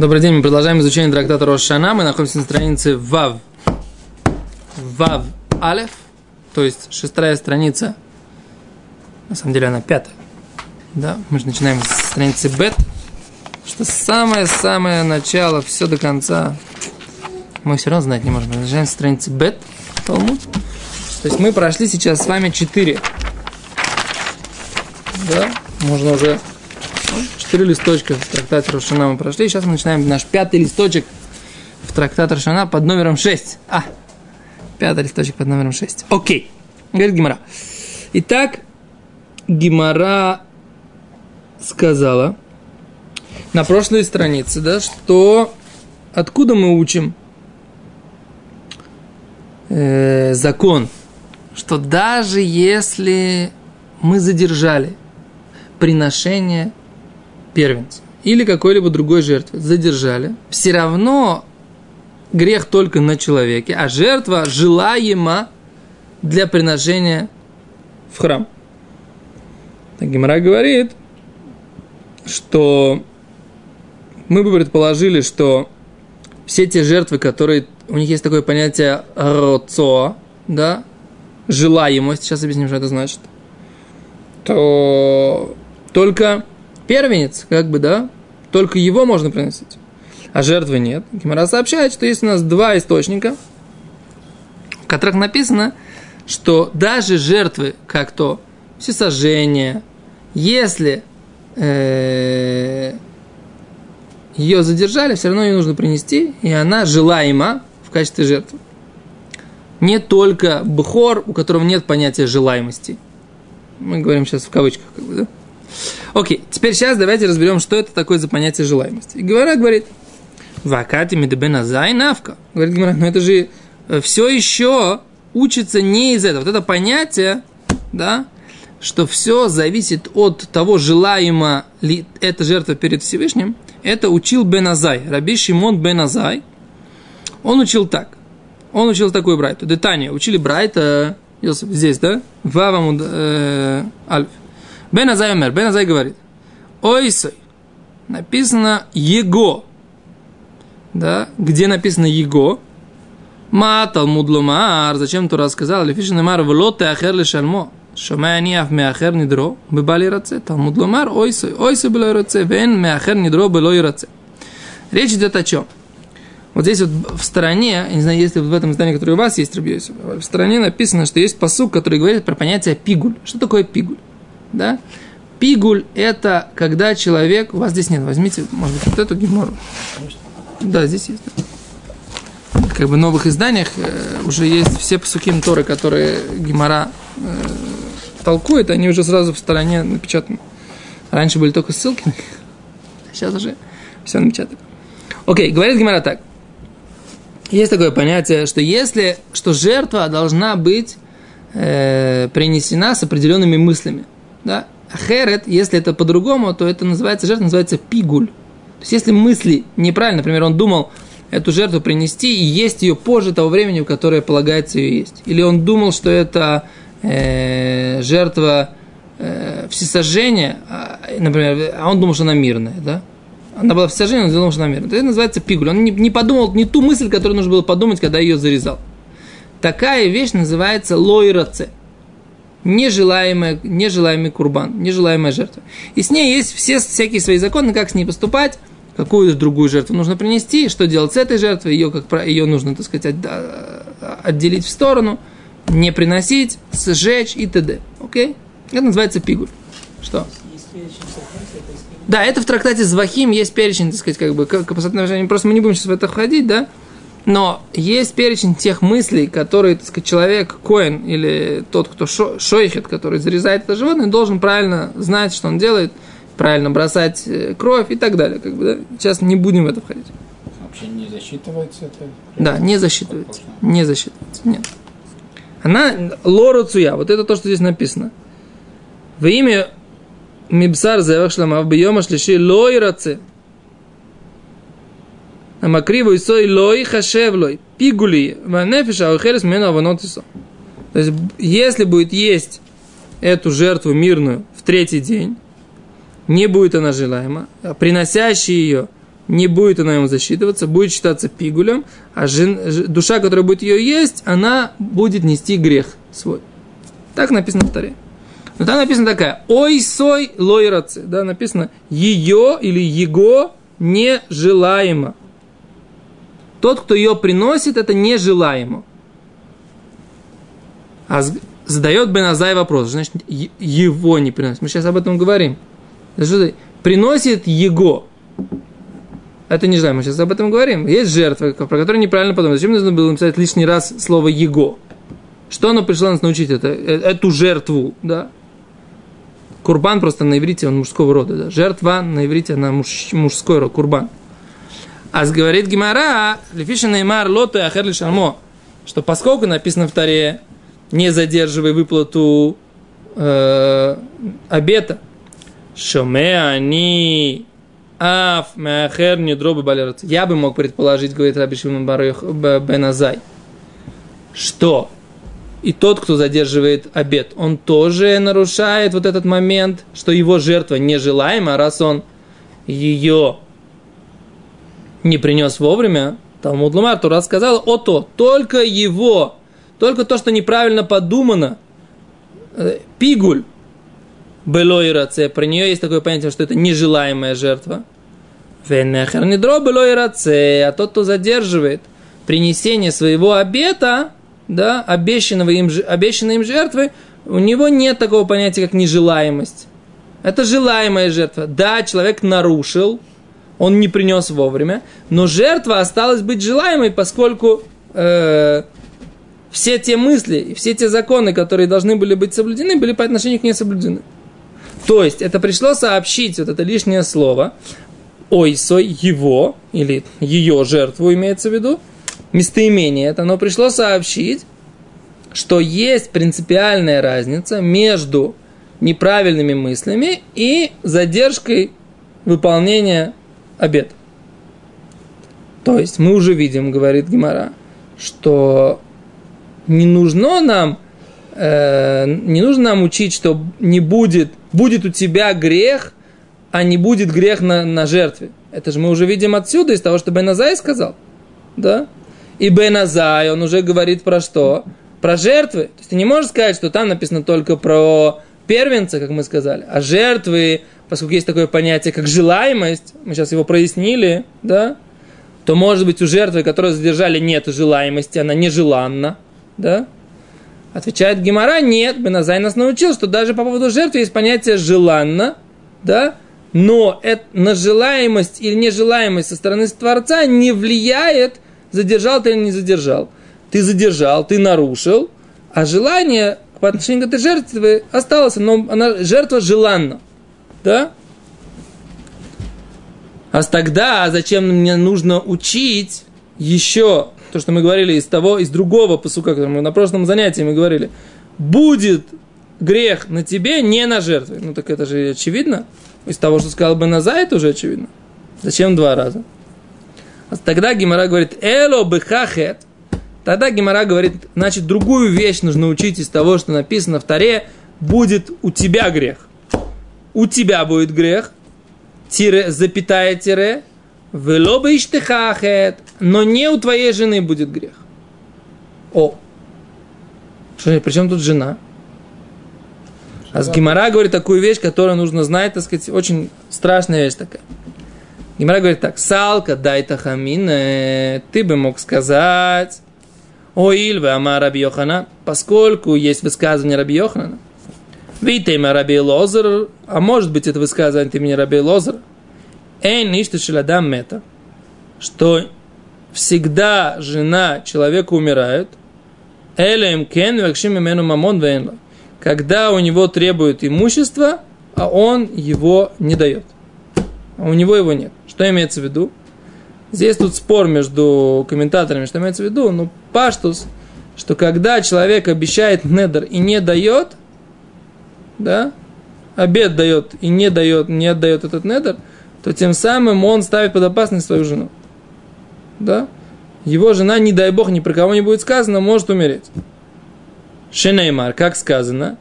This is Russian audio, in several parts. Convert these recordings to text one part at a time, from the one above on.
Добрый день, мы продолжаем изучение трактата Рошана. Мы находимся на странице Вав. Вав Алеф, то есть шестая страница. На самом деле она пятая. Да, мы же начинаем с страницы Бет, что самое-самое начало, все до конца. Мы все равно знать не можем. Начинаем с страницы Бет, Талмуд. То есть мы прошли сейчас с вами четыре. Да, можно уже четыре листочка в трактате Рошана мы прошли. Сейчас мы начинаем наш пятый листочек в трактат Рошана под номером 6. А, пятый листочек под номером 6. Окей. Говорит Гимара. Итак, Гимара сказала на прошлой странице, да, что откуда мы учим э, закон, что даже если мы задержали приношение первенца или какой-либо другой жертвы задержали, все равно грех только на человеке, а жертва желаема для приношения в храм. Гимара говорит, что мы бы предположили, что все те жертвы, которые... У них есть такое понятие роцо, да, желаемость, сейчас объясним, что это значит, то только первенец, как бы, да, только его можно приносить, а жертвы нет. Гимара сообщает, что есть у нас два источника, в которых написано, что даже жертвы, как то всесожжение, если э, ее задержали, все равно ее нужно принести, и она желаема в качестве жертвы. Не только бхор, у которого нет понятия желаемости. Мы говорим сейчас в кавычках, как бы, да? Окей, теперь сейчас давайте разберем, что это такое за понятие желаемости. И Гимара говорит, вакати медебеназай навка. Говорит Гимара, ну это же э, все еще учится не из этого. Вот это понятие, да, что все зависит от того, желаемо ли эта жертва перед Всевышним, это учил Беназай, Раби Шимон Беназай. Он учил так. Он учил такой брайту. Детание. Учили брайта, здесь, да? Вавамуд э, Альф. Бен Азай умер. Бен Азай говорит, ойсой, написано его, да, где написано его, Матал мудлумар, зачем Тура сказал, лефишин в Лоте ахер лешальмо, шомая ниаф меахер нидро, бебали раце, талмуд ломар, ойсой, ойсой было раце, вен меахер нидро было и раце. Речь идет о чем? Вот здесь вот в стороне, я не знаю, если в этом издании, которое у вас есть, Рабьёйсов, в стороне написано, что есть посук, который говорит про понятие пигуль. Что такое пигуль? Да? Пигуль – это когда человек... У вас здесь нет, возьмите, может быть, вот эту гемору. Да, здесь есть. Да. Как бы в новых изданиях э, уже есть все псуким Торы, которые Гемора э, толкует, они уже сразу в стороне напечатаны. Раньше были только ссылки, а сейчас уже все напечатано. Окей, говорит Гемора так. Есть такое понятие, что если, что жертва должна быть э, принесена с определенными мыслями – да? Херет, если это по-другому, то это называется, жертва называется пигуль. То есть, если мысли неправильно, например, он думал эту жертву принести и есть ее позже того времени, в которое полагается ее есть. Или он думал, что это э, жертва э, всесожжения, а, например, а он думал, что она мирная, да? Она была всесожжения, он думал, что она мирная. Это называется пигуль. Он не, не подумал не ту мысль, которую нужно было подумать, когда ее зарезал. Такая вещь называется лойраце – нежелаемый, нежелаемый курбан, нежелаемая жертва. И с ней есть все всякие свои законы, как с ней поступать, какую другую жертву нужно принести, что делать с этой жертвой, ее, как, ее нужно, так сказать, отделить в сторону, не приносить, сжечь и т.д. Окей? Это называется пигуль. Что? Да, это в трактате Звахим есть перечень, так сказать, как бы, как, просто мы не будем сейчас в это входить, да? Но есть перечень тех мыслей, которые, так сказать, человек, коин или тот, кто шо, шойхет, который зарезает это животное, должен правильно знать, что он делает, правильно бросать э, кровь и так далее. Как бы, да? Сейчас не будем в это входить. Вообще не засчитывается это? Да, не засчитывается. Не засчитывается, нет. Она лора цуя, вот это то, что здесь написано. Во имя Мибсар шлама в бьема шлиши лой Амакриву сой лой хашевлой, пигули, ванефиша, аухелес мена аванотисо. То есть, если будет есть эту жертву мирную в третий день, не будет она желаема, а приносящий ее не будет она ему засчитываться, будет считаться пигулем, а жен, душа, которая будет ее есть, она будет нести грех свой. Так написано в Таре. Но там написано такая, ой сой лойрацы, да, написано, ее или его нежелаемо. Тот, кто ее приносит, это нежелаемо. А задает Беназай вопрос, значит, его не приносит. Мы сейчас об этом говорим. Приносит его. Это не знаю, мы сейчас об этом говорим. Есть жертва, про которую неправильно подумать. Зачем нужно было написать лишний раз слово «его»? Что оно пришло нас научить? Это, э, эту жертву, да? Курбан просто на иврите, он мужского рода, да? Жертва на иврите, она муж, мужской род, курбан. А говорит Гимара, лефиша неймар лоту и ахер шармо, что поскольку написано в Таре, не задерживай выплату э, обета, шоме они Аф меахер не дробы балерат. Я бы мог предположить, говорит Раби Шимон Беназай, что и тот, кто задерживает обед, он тоже нарушает вот этот момент, что его жертва нежелаема, раз он ее не принес вовремя, Талмуд Лумар Тура сказал, о то, только его, только то, что неправильно подумано, э, пигуль, белой раце, про нее есть такое понятие, что это нежелаемая жертва. Венехер не белой раце, а тот, кто задерживает принесение своего обета, да, обещанного им, обещанной им жертвы, у него нет такого понятия, как нежелаемость. Это желаемая жертва. Да, человек нарушил, он не принес вовремя, но жертва осталась быть желаемой, поскольку э, все те мысли и все те законы, которые должны были быть соблюдены, были по отношению к ней соблюдены. То есть это пришло сообщить вот это лишнее слово ойсой его или ее жертву имеется в виду местоимение это, но пришло сообщить, что есть принципиальная разница между неправильными мыслями и задержкой выполнения обета. То есть мы уже видим, говорит Гимара, что не нужно нам э, не нужно нам учить, что не будет, будет у тебя грех, а не будет грех на, на жертве. Это же мы уже видим отсюда, из того, что Беназай сказал. Да? И Беназай, он уже говорит про что? Про жертвы. То есть ты не можешь сказать, что там написано только про первенца, как мы сказали, а жертвы, поскольку есть такое понятие, как желаемость, мы сейчас его прояснили, да, то может быть у жертвы, которую задержали, нет желаемости, она нежеланна, да, Отвечает Гимара, нет, Беназай нас научил, что даже по поводу жертвы есть понятие желанно, да, но это, на желаемость или нежелаемость со стороны Творца не влияет, задержал ты или не задержал. Ты задержал, ты нарушил, а желание по отношению к этой жертве осталось, но она, жертва желанна. Да? А тогда зачем мне нужно учить еще то, что мы говорили из того, из другого посука, который мы на прошлом занятии мы говорили, будет грех на тебе, не на жертве. Ну так это же очевидно. Из того, что сказал бы Наза, это уже очевидно. Зачем два раза? А тогда Гимара говорит, эло бехахет. Тогда Гимара говорит, значит, другую вещь нужно учить из того, что написано в Таре, будет у тебя грех. У тебя будет грех, тире, запятая тире, Велоба иштехахет, но не у твоей жены будет грех. О, что, при чем тут жена? А с Гимара говорит такую вещь, которую нужно знать, так сказать, очень страшная вещь такая. Гимара говорит так, салка дай тахамин, ты бы мог сказать, о Ильве Ама Раби Йохана, поскольку есть высказывание Раби Йохана, Витейма Раби Лозер, а может быть это высказывание от имени Раби Лозера, Эйн ништа шеладам мета, что всегда жена человека умирает, элем кен вакшим имену мамон венла, когда у него требует имущество, а он его не дает. А у него его нет. Что имеется в виду? Здесь тут спор между комментаторами, что имеется в виду. Ну, паштус, что когда человек обещает недер и не дает, да, обед дает и не дает, не отдает этот недер – то тем самым он ставит под опасность свою жену. Да? Его жена, не дай бог, ни про кого не будет сказано, может умереть. Шенеймар, как сказано,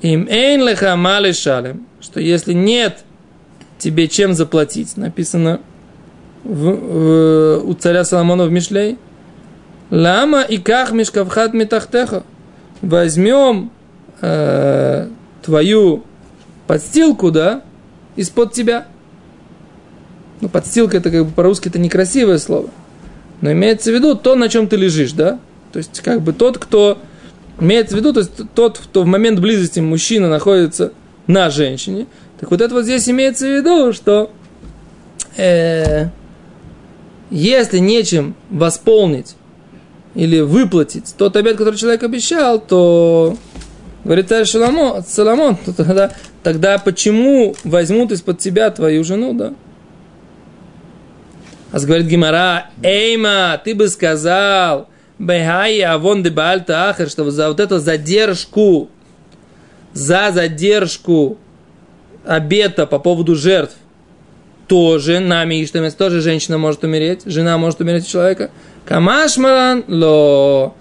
им эйн леха мали шалем, что если нет тебе чем заплатить, написано в, в, у царя Соломона в Мишлей. Лама и ках мишкавхат метахтеха. Возьмем э, твою подстилку, да, из-под тебя. Ну, подстилка это как бы по-русски это некрасивое слово. Но имеется в виду то, на чем ты лежишь, да? То есть, как бы тот, кто имеется в виду, то есть тот, кто в момент близости мужчина находится на женщине. Так вот это вот здесь имеется в виду, что э, если нечем восполнить или выплатить тот обед, который человек обещал, то говорит Соломон, то тогда, тогда почему возьмут из-под тебя твою жену, да? А говорит Гимара, Эйма, ты бы сказал, Бехай авон де бальта ахер, что за вот эту задержку, за задержку обета по поводу жертв, тоже нами Иштамес, тоже женщина может умереть, жена может умереть человека. Камашмаран ло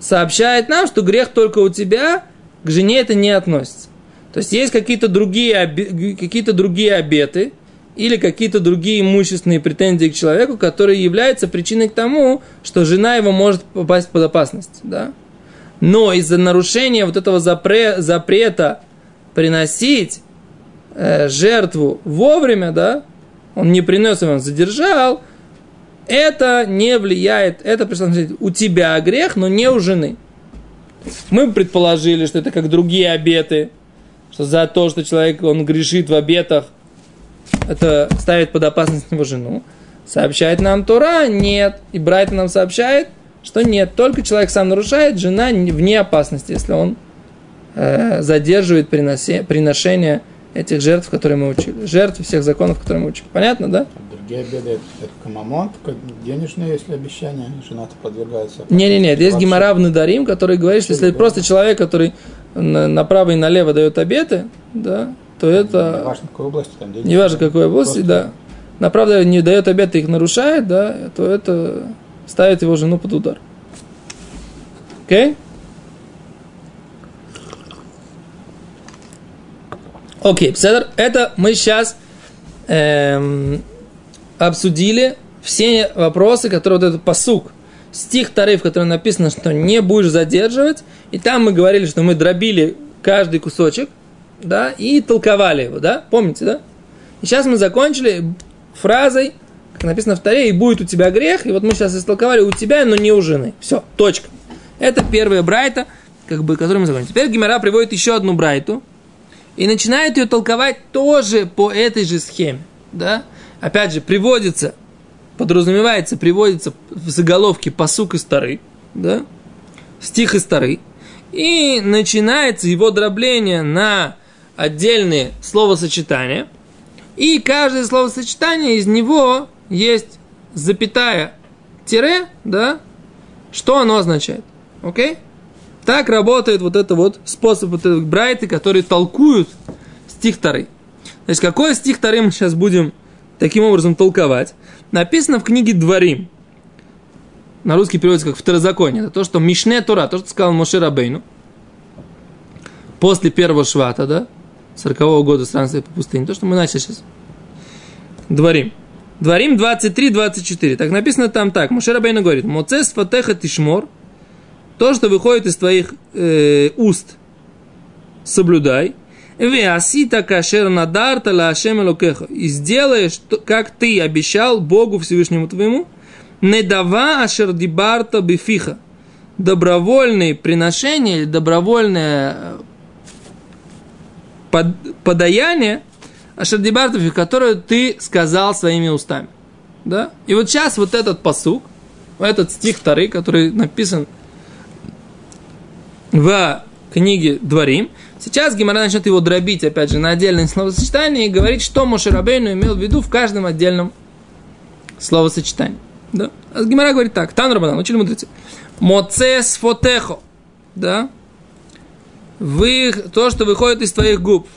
сообщает нам, что грех только у тебя, к жене это не относится. То есть есть какие-то другие, какие-то другие обеты, или какие-то другие имущественные претензии к человеку, которые являются причиной к тому, что жена его может попасть под опасность. Да? Но из-за нарушения вот этого запре, запрета приносить э, жертву вовремя, да, он не принес его, он задержал, это не влияет, это у тебя грех, но не у жены. Мы предположили, что это как другие обеты, что за то, что человек, он грешит в обетах, это ставит под опасность его жену. Сообщает нам Тора, нет. И Брайт нам сообщает, что нет. Только человек сам нарушает, жена вне опасности, если он э, задерживает приносе, приношение этих жертв, которые мы учили. Жертв всех законов, которые мы учили. Понятно, да? Другие обеды это камамон, денежные, если обещания, жена-то подвергается. Не-не-не, есть гемора в Надарим, который говорит, что если просто человек, который направо и налево дает обеты, да, то это... Не важно, какой области там Не важно, какой области, да. На правда не дает обед, их нарушает, да, то это ставит его жену под удар. Окей? Okay? Окей, okay, это мы сейчас эм, обсудили все вопросы, которые вот этот посук, стих Тары, в котором написано, что не будешь задерживать, и там мы говорили, что мы дробили каждый кусочек, да, и толковали его, да, помните, да? И сейчас мы закончили фразой, как написано в Таре, и будет у тебя грех, и вот мы сейчас истолковали у тебя, но не у жены. Все, точка. Это первая брайта, как бы, которую мы закончили. Теперь Гимара приводит еще одну брайту, и начинает ее толковать тоже по этой же схеме, да? Опять же, приводится, подразумевается, приводится в заголовке посук из Тары, да? Стих из Тары, и начинается его дробление на отдельные словосочетания, и каждое словосочетание из него есть запятая тире, да, что оно означает. Окей? Так работает вот это вот способ вот этих брайты, которые толкуют стих Тары. Значит, какой стих Тары мы сейчас будем таким образом толковать? Написано в книге Дворим. На русский переводится как второзаконие. Это то, что Мишне Тора, то, что сказал Моше Рабейну. После первого швата, да? 40 года странствия по пустыне. То, что мы начали сейчас. Дворим. Дворим 23-24. Так написано там так. Мушер Бейна говорит. Моцес фатеха тишмор. То, что выходит из твоих э, уст, соблюдай. Веасита кашер надарта ла ашем элокеха. И сделаешь, как ты обещал Богу Всевышнему твоему. Не дава ашер дибарта бифиха. Добровольные приношения или добровольное под, подаяние, Ашардибартов, которое ты сказал своими устами. Да? И вот сейчас вот этот посук, этот стих второй, который написан в книге Дворим, сейчас Гимара начнет его дробить, опять же, на отдельные словосочетания и говорить, что Мошерабейну имел в виду в каждом отдельном словосочетании. Да? А Гимара говорит так, Тан Рабанан, учили мудрецы. Моцес фотехо. Да? вы, то, что выходит из твоих губ,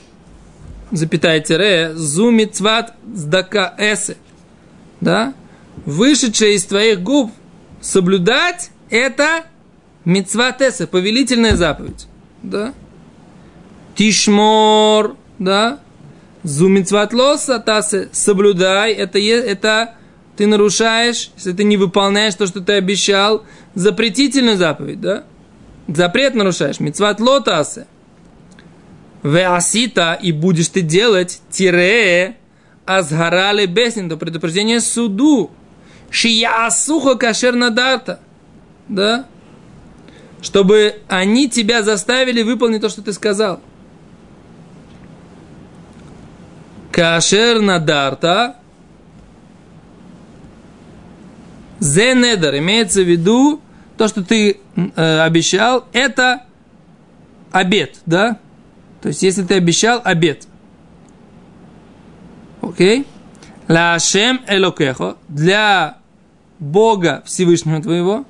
запятая тире, зумицват сдака эсе, да, вышедшее из твоих губ соблюдать, это мицват эсе, повелительная заповедь, да, тишмор, да, Зумицватлоса тасы, соблюдай, это, это ты нарушаешь, если ты не выполняешь то, что ты обещал, запретительную заповедь, да? Запрет нарушаешь. Мицват лотасы. Веасита, и будешь ты делать тире азгарали бесин, до предупреждения суду. Шия сухо кашер надарта. Да? Чтобы они тебя заставили выполнить то, что ты сказал. Кашер надарта. Зенедер имеется в виду то, что ты э, обещал, это обед, да? То есть, если ты обещал, обед. Окей? Лашем элокехо, для Бога Всевышнего твоего,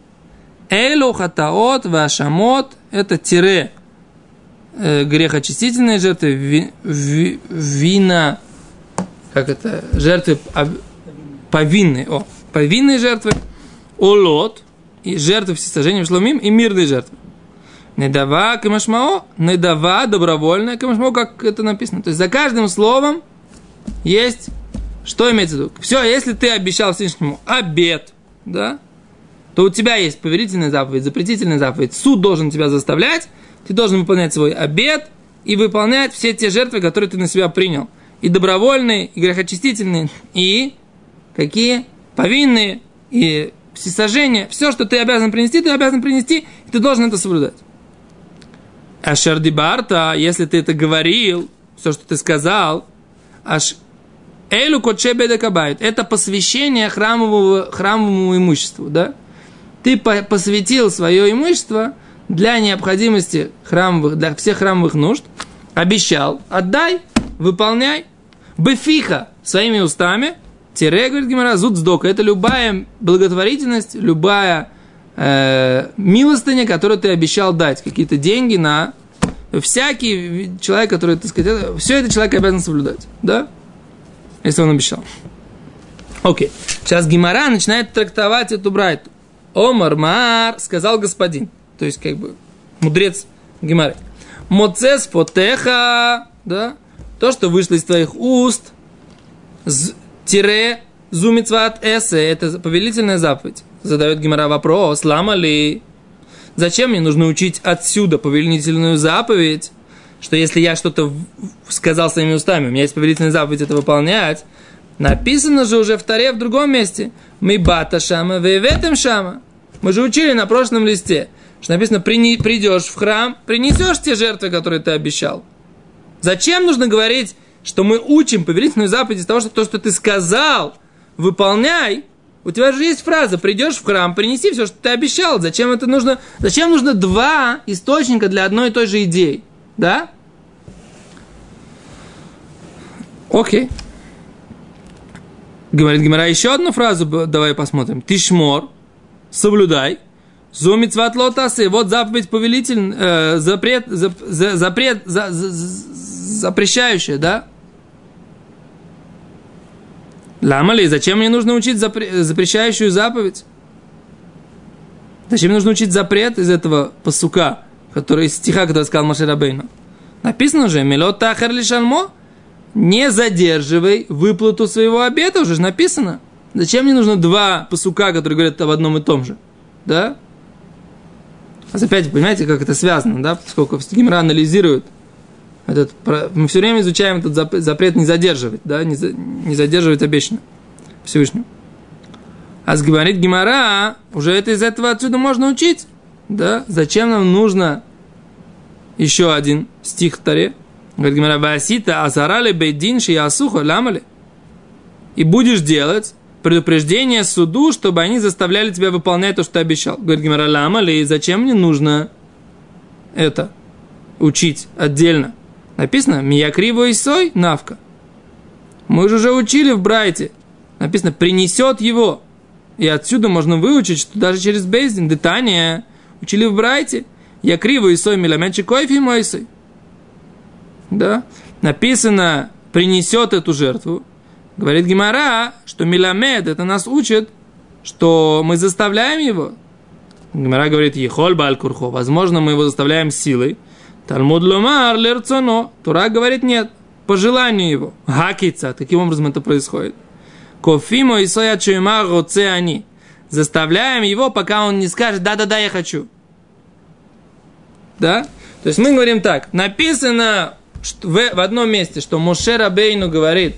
элу хатаот вашамот, это тире, э, грехочистительные жертвы, ви, ви, вина, как это, жертвы повинные, о, повинные жертвы, улот, и жертвы всесожжения шломим, и мирные жертвы. Недава камашмао, недава добровольная камашмао, как это написано. То есть за каждым словом есть, что имеется в виду. Все, если ты обещал Всевышнему обед, да, то у тебя есть поверительная заповедь, запретительная заповедь. Суд должен тебя заставлять, ты должен выполнять свой обед и выполнять все те жертвы, которые ты на себя принял. И добровольные, и грехочистительные, и какие? Повинные, и всесожжение, все, что ты обязан принести, ты обязан принести, и ты должен это соблюдать. А Шардибарта, если ты это говорил, все, что ты сказал, аж Элю Кабайт, это посвящение храмового, храмовому имуществу, да? Ты посвятил свое имущество для необходимости храмовых, для всех храмовых нужд, обещал, отдай, выполняй, бефиха своими устами, Тире, говорит Гимара, зуд сдока. Это любая благотворительность, любая э, милостыня, которую ты обещал дать. Какие-то деньги на... Всякий человек, который, так сказать, все это человек обязан соблюдать. Да? Если он обещал. Окей. Сейчас Гимара начинает трактовать эту брайту. Омар Мар, сказал господин. То есть, как бы, мудрец Гимары. Моцес потеха, да, то, что вышло из твоих уст, тире зумицват эсе, это повелительная заповедь. Задает Гимара вопрос, лама ли? Зачем мне нужно учить отсюда повелительную заповедь? Что если я что-то сказал своими устами, у меня есть повелительная заповедь это выполнять, написано же уже в Таре в другом месте. Мы бата шама, веветем шама. Мы же учили на прошлом листе, что написано, придешь в храм, принесешь те жертвы, которые ты обещал. Зачем нужно говорить что мы учим повелительную заповедь из того, что то, что ты сказал, выполняй, у тебя же есть фраза, придешь в храм, принеси все, что ты обещал. Зачем это нужно? Зачем нужно два источника для одной и той же идеи? Да? Окей. Говорит Гимара, еще одну фразу давай посмотрим. Тишмор, соблюдай. Зумицват лотасы. Вот заповедь повелитель, э, запрет, за, за, запрет, за, за, запрещающая, да? Ламали, зачем мне нужно учить запре- запрещающую заповедь? Зачем мне нужно учить запрет из этого посука, который из стиха, который сказал Маширабейну? Написано же, Мелот Тахар Лишанмо, не задерживай выплату своего обета, уже же написано. Зачем мне нужно два посука, которые говорят об одном и том же? Да? А опять, понимаете, как это связано, да? Поскольку Гимра анализирует этот, мы все время изучаем этот запрет не задерживать, да, не, за, не задерживать обещанное Всевышнему. А говорит Гимара, уже это из этого отсюда можно учить. Да? Зачем нам нужно еще один стих в Таре? Говорит Гимара, Васита азарали бейдин шиясухо ламали. И будешь делать предупреждение суду, чтобы они заставляли тебя выполнять то, что ты обещал. Говорит Гимара, ламали, зачем мне нужно это учить отдельно? Написано «Миякриво сой навка». Мы же уже учили в Брайте. Написано «принесет его». И отсюда можно выучить, что даже через Бейздин, Детания, учили в Брайте. Я криво и сой миламенчи койфи мойсой. Да? Написано «принесет эту жертву». Говорит Гимара, что Миламед, это нас учит, что мы заставляем его. Гимара говорит, Ехоль Балькурхо, возможно, мы его заставляем силой. Талмуд ломар лерцоно. Тура говорит нет. по желанию его. Гакица, таким образом это происходит. Кофимо и соя роце они. Заставляем его, пока он не скажет, да-да-да, я хочу. Да? То есть мы говорим так, написано в, в одном месте, что Моше Рабейну говорит,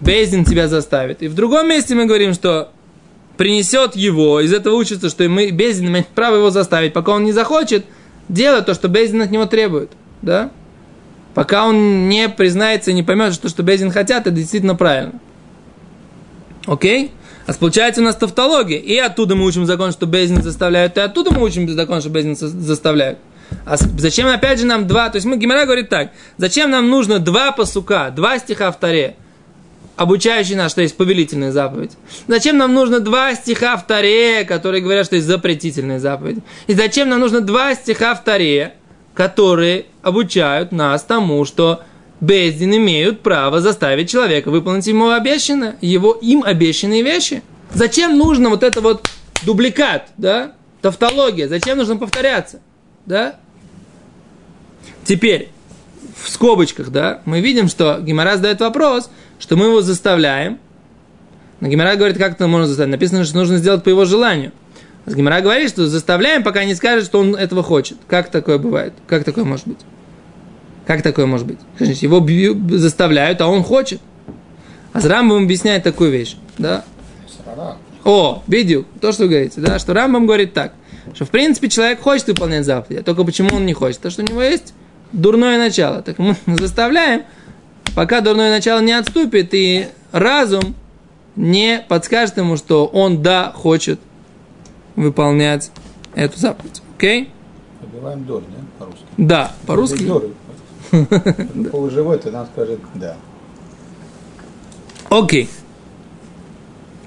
Бейзин тебя заставит. И в другом месте мы говорим, что принесет его, из этого учится, что мы, Безин имеет право его заставить, пока он не захочет делать то, что Безин от него требует. Да? Пока он не признается и не поймет, что, что Безин хотят, это действительно правильно. Окей? А получается у нас тавтология. И оттуда мы учим закон, что Безин заставляют, и оттуда мы учим закон, что Безин заставляют. А зачем опять же нам два? То есть мы Гимара говорит так. Зачем нам нужно два посука, два стиха в Таре, обучающие нас, что есть повелительная заповедь? Зачем нам нужно два стиха в Таре, которые говорят, что есть запретительная заповедь? И зачем нам нужно два стиха в Таре, которые обучают нас тому, что Бездин имеют право заставить человека выполнить ему обещанное, его им обещанные вещи. Зачем нужно вот это вот дубликат, да, тавтология, зачем нужно повторяться, да? Теперь, в скобочках, да, мы видим, что Гимара задает вопрос, что мы его заставляем, но Гимара говорит, как это можно заставить. Написано, что нужно сделать по его желанию. А Гимара говорит, что заставляем, пока не скажет, что он этого хочет. Как такое бывает? Как такое может быть? Как такое может быть? Его бью, заставляют, а он хочет. А Рамбам объясняет такую вещь. Да? О, видел, то, что вы говорите, да, что Рамбам говорит так, что в принципе человек хочет выполнять заповеди, а только почему он не хочет? То, что у него есть дурное начало. Так мы заставляем, пока дурное начало не отступит, и разум не подскажет ему, что он, да, хочет выполнять эту заповедь. Окей? Побиваем дор, да, по-русски? Да, по-русски. Полуживой, то нам скажет да. Окей.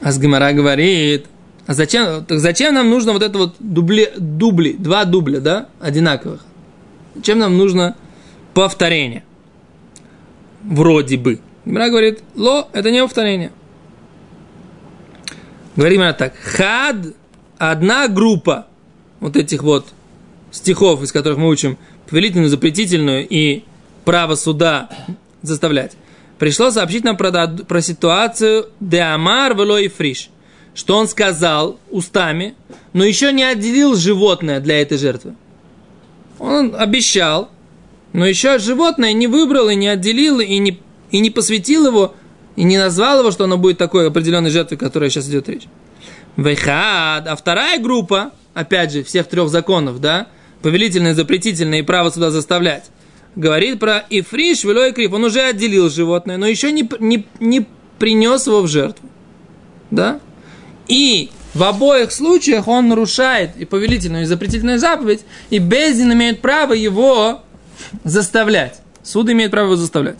Асгамара говорит, а зачем, так зачем нам нужно вот это вот дубли, дубли, два дубля, да, одинаковых? Зачем нам нужно повторение? Вроде бы. Гимара говорит, ло, это не повторение. Говорим она так, хад, одна группа вот этих вот стихов, из которых мы учим повелительную, запретительную и право суда заставлять. Пришло сообщить нам про, про ситуацию Деамар Велой Фриш, что он сказал устами, но еще не отделил животное для этой жертвы. Он обещал, но еще животное не выбрал и не отделил, и не, и не посвятил его, и не назвал его, что оно будет такой определенной жертвой, которая сейчас идет речь. Вейхад, а вторая группа, опять же, всех трех законов, да, повелительное, запретительное и право сюда заставлять, говорит про Ифриш, Велой Крив. Он уже отделил животное, но еще не, не, не принес его в жертву. Да? И в обоих случаях он нарушает и повелительную, и запретительную заповедь, и Бездин имеет право его заставлять. Суд имеет право его заставлять.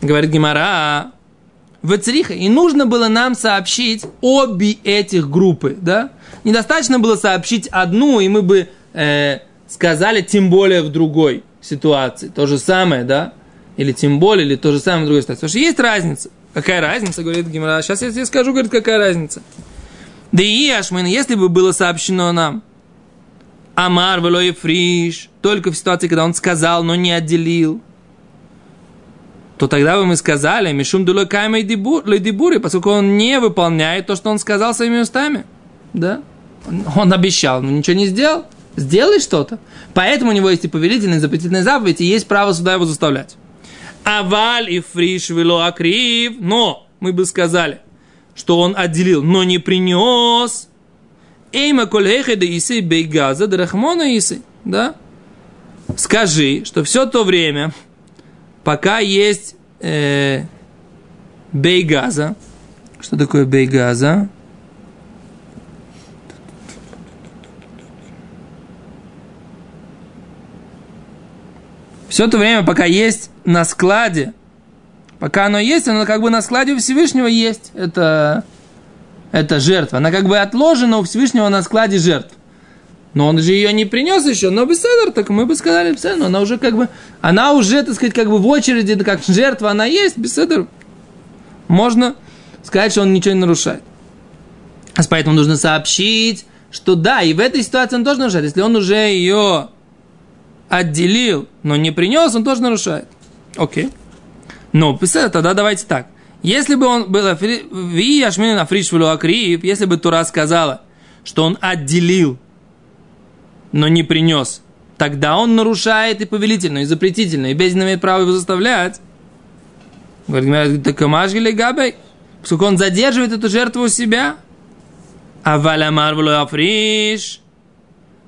Говорит Гимара, в Цриха, и нужно было нам сообщить обе этих группы, да? Недостаточно было сообщить одну, и мы бы э, сказали, тем более в другой ситуации. То же самое, да? Или тем более, или то же самое в другой ситуации. Потому что есть разница. Какая разница, говорит Гимара. Сейчас я тебе скажу, говорит, какая разница. Да и Ашмин, если бы было сообщено нам, Амар Велой Фриш, только в ситуации, когда он сказал, но не отделил, то тогда бы мы сказали, Мишум Дулой Кайма Дибури, поскольку он не выполняет то, что он сказал своими устами. Да? Он, обещал, но ничего не сделал. Сделай что-то. Поэтому у него есть и повелительная, и запретительная заповедь, и есть право сюда его заставлять. Аваль и фриш вело акрив. Но мы бы сказали, что он отделил, но не принес. Эйма кольхехе да исы бейгаза да рахмона исы. Да? Скажи, что все то время, пока есть э, бейгаза, что такое бейгаза? Все то время, пока есть на складе, пока оно есть, оно как бы на складе Всевышнего есть. Это, это жертва. Она как бы отложена у Всевышнего на складе жертв. Но он же ее не принес еще, но беседер, так мы бы сказали беседер, но она уже как бы, она уже, так сказать, как бы в очереди, как жертва она есть, беседер. Можно сказать, что он ничего не нарушает. А поэтому нужно сообщить, что да, и в этой ситуации он тоже нарушает. Если он уже ее отделил, но не принес, он тоже нарушает. Окей. Но тогда давайте так. Если бы он был африш акриев, если бы Тура сказала, что он отделил, но не принес, тогда он нарушает и повелительно, и запретительно, и Бездин имеет право его заставлять. Говорит, так или габей, поскольку он задерживает эту жертву у себя, а валямар африш,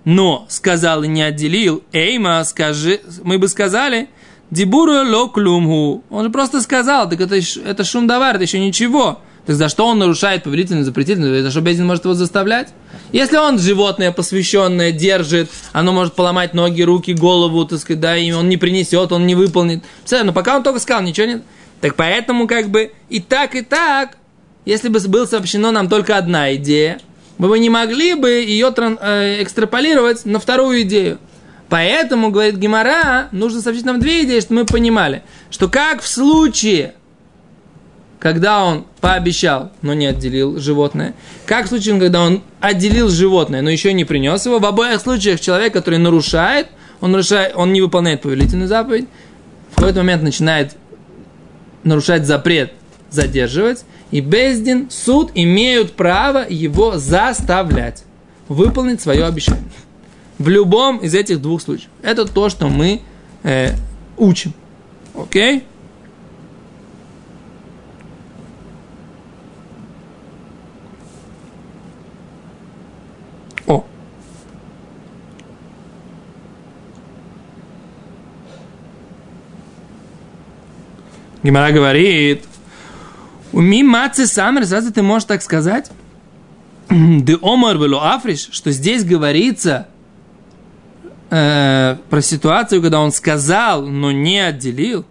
но сказал и не отделил, Эйма, скажи, мы бы сказали, Дибуру локлумху. Он же просто сказал, так это, это шум давар, это еще ничего. Так за что он нарушает повелительный, запретительный? За что Бездин может его заставлять? Если он животное посвященное держит, оно может поломать ноги, руки, голову, так сказать, да, и он не принесет, он не выполнит. Все, но пока он только сказал, ничего нет. Так поэтому как бы и так, и так, если бы было сообщено нам только одна идея, мы бы не могли бы ее э, экстраполировать на вторую идею. Поэтому, говорит Гимара, нужно сообщить нам две идеи, чтобы мы понимали, что как в случае, когда он пообещал, но не отделил животное, как в случае, когда он отделил животное, но еще не принес его, в обоих случаях человек, который нарушает, он, нарушает, он не выполняет повелительную заповедь, в какой-то момент начинает нарушать запрет задерживать, и Бездин, суд имеют право его заставлять выполнить свое обещание. В любом из этих двух случаев. Это то, что мы э, учим. Окей? О. Гимара говорит, Уми мацы самер, разве ты можешь так сказать? Де омар вело африш, что здесь говорится э, про ситуацию, когда он сказал, но не отделил.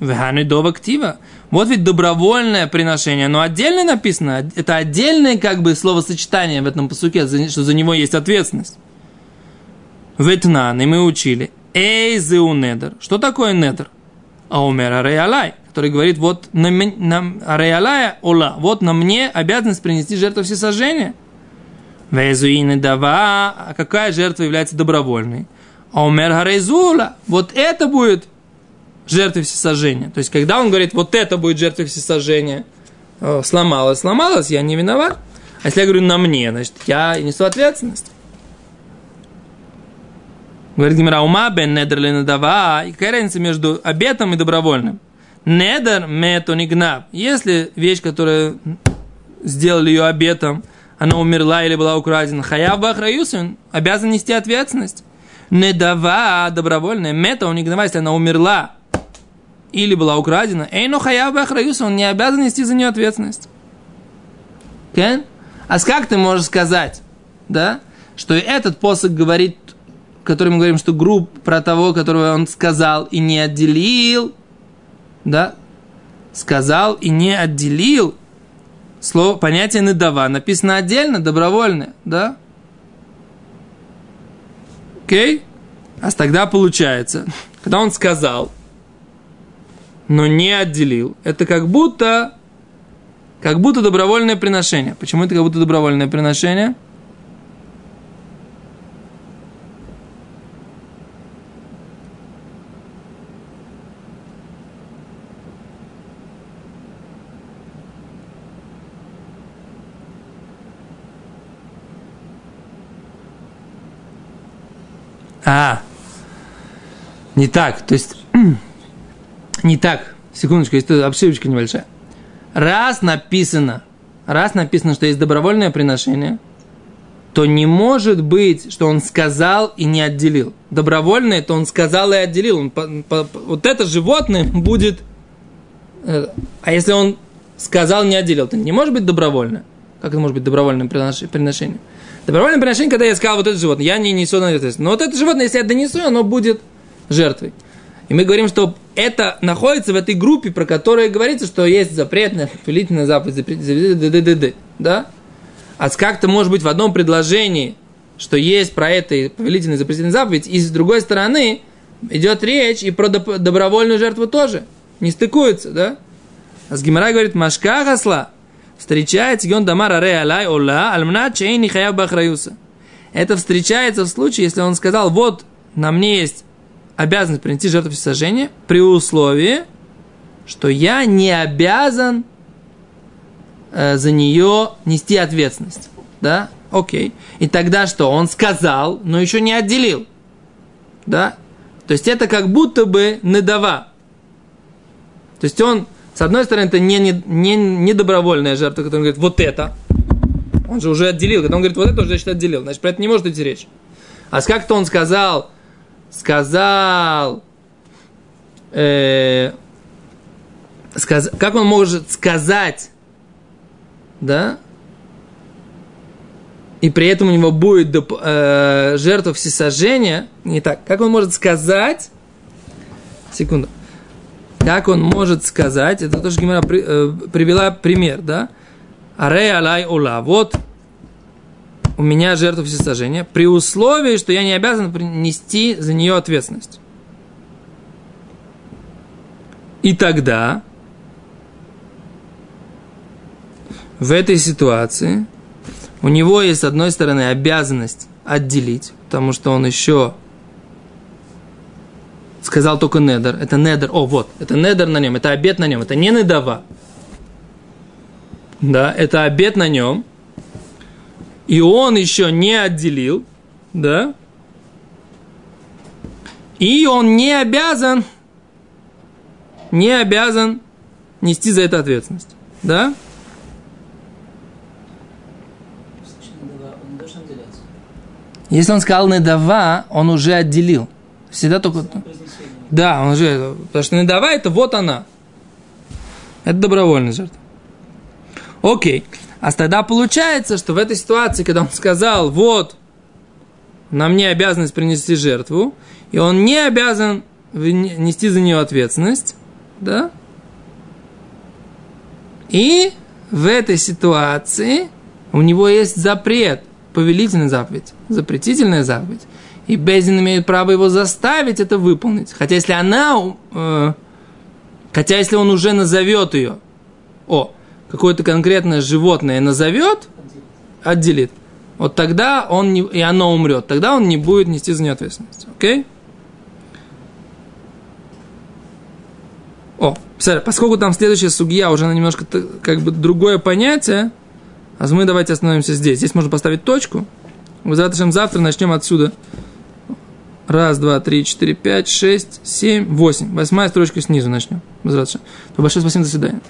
Веганы дов актива. Вот ведь добровольное приношение, но отдельно написано, это отдельное как бы словосочетание в этом посуке, что за него есть ответственность. Ветнан, и мы учили. Эй, недер. Что такое недер? Аумер Реалай который говорит, вот на, на Ареалая Ола, вот на мне обязанность принести жертву всесожжения. Везуины дава, а какая жертва является добровольной? А умер Харейзула, вот это будет жертва всесожжения. То есть, когда он говорит, вот это будет жертва всесожжения, сломалось, сломалось, я не виноват. А если я говорю на мне, значит, я несу ответственность. Говорит Гимара, ума бен недерлина дава. И какая разница между обетом и добровольным? Недер мето гнав. Если вещь, которую сделали ее обетом, она умерла или была украдена, хаяв бахраюсин, обязан нести ответственность. Не дава добровольная, мета он гнава, если она умерла или была украдена, эй, но хаяв бахраюсин, он не обязан нести за нее ответственность. Okay? А как ты можешь сказать, да, что этот посох говорит, который мы говорим, что групп про того, которого он сказал и не отделил, да, сказал и не отделил слово, понятие недава. Написано отдельно, добровольное, да? Окей? А тогда получается, когда он сказал, но не отделил, это как будто, как будто добровольное приношение. Почему это как будто добровольное приношение? А, не так. То есть, не так. Секундочку, есть обшивочка небольшая. Раз написано, раз написано, что есть добровольное приношение, то не может быть, что он сказал и не отделил. Добровольное, то он сказал и отделил. Он, по, по, вот это животное будет... Э, а если он сказал, не отделил, то не может быть добровольно. Как это может быть добровольным приношением? Добровольное приношение, когда я сказал вот это животное, я не несу на ответственность. Но вот это животное, если я донесу, оно будет жертвой. И мы говорим, что это находится в этой группе, про которую говорится, что есть запретная, повелительная заповедь, запретительная, да? А как-то может быть в одном предложении, что есть про это повелительная запретительная заповедь, и с другой стороны идет речь и про добровольную жертву тоже. Не стыкуется, да? А с Гимара говорит, Машка гасла, встречается Гон Дамар Аре Алай Ола Альмна Чейни Хаяв Бахраюса. Это встречается в случае, если он сказал, вот на мне есть обязанность принести жертву всесожжения при условии, что я не обязан э, за нее нести ответственность. Да? Окей. И тогда что? Он сказал, но еще не отделил. Да? То есть это как будто бы недава. То есть он, с одной стороны, это не, не, не, не добровольная жертва, которая говорит, вот это. Он же уже отделил. Когда он говорит, вот это уже, значит, отделил. Значит, про это не может идти речь. А как-то он сказал, сказал, э, сказ, как он может сказать, да, и при этом у него будет э, жертва всесожжения, не так, как он может сказать, секунду, как он может сказать, это тоже Гимара при, э, привела пример, да, Арей алай ола, вот у меня жертва всесожжения, при условии, что я не обязан нести за нее ответственность. И тогда в этой ситуации у него есть, с одной стороны, обязанность отделить, потому что он еще сказал только недер. Это недер. О, вот, это недер на нем, это обед на нем, это не недава. Да, это обед на нем. И он еще не отделил, да. И он не обязан, не обязан нести за это ответственность. Да? Если он сказал недава, он уже отделил. Всегда только... Да, он уже... Потому что недава это вот она. Это добровольная жертва. Окей. А тогда получается, что в этой ситуации, когда он сказал, вот, на мне обязанность принести жертву, и он не обязан нести за нее ответственность, да? И в этой ситуации у него есть запрет – повелительная заповедь, запретительная заповедь. И Безин имеет право его заставить это выполнить. Хотя если она, э, хотя если он уже назовет ее, о, какое-то конкретное животное назовет, отделит, вот тогда он не, и оно умрет, тогда он не будет нести за нее ответственность. Окей? О, поскольку там следующая судья уже на немножко как бы другое понятие, а мы давайте остановимся здесь. Здесь можно поставить точку. Завтра, завтра начнем отсюда. Раз, два, три, четыре, пять, шесть, семь, восемь. Восьмая строчка снизу начнем. Большое спасибо, до свидания.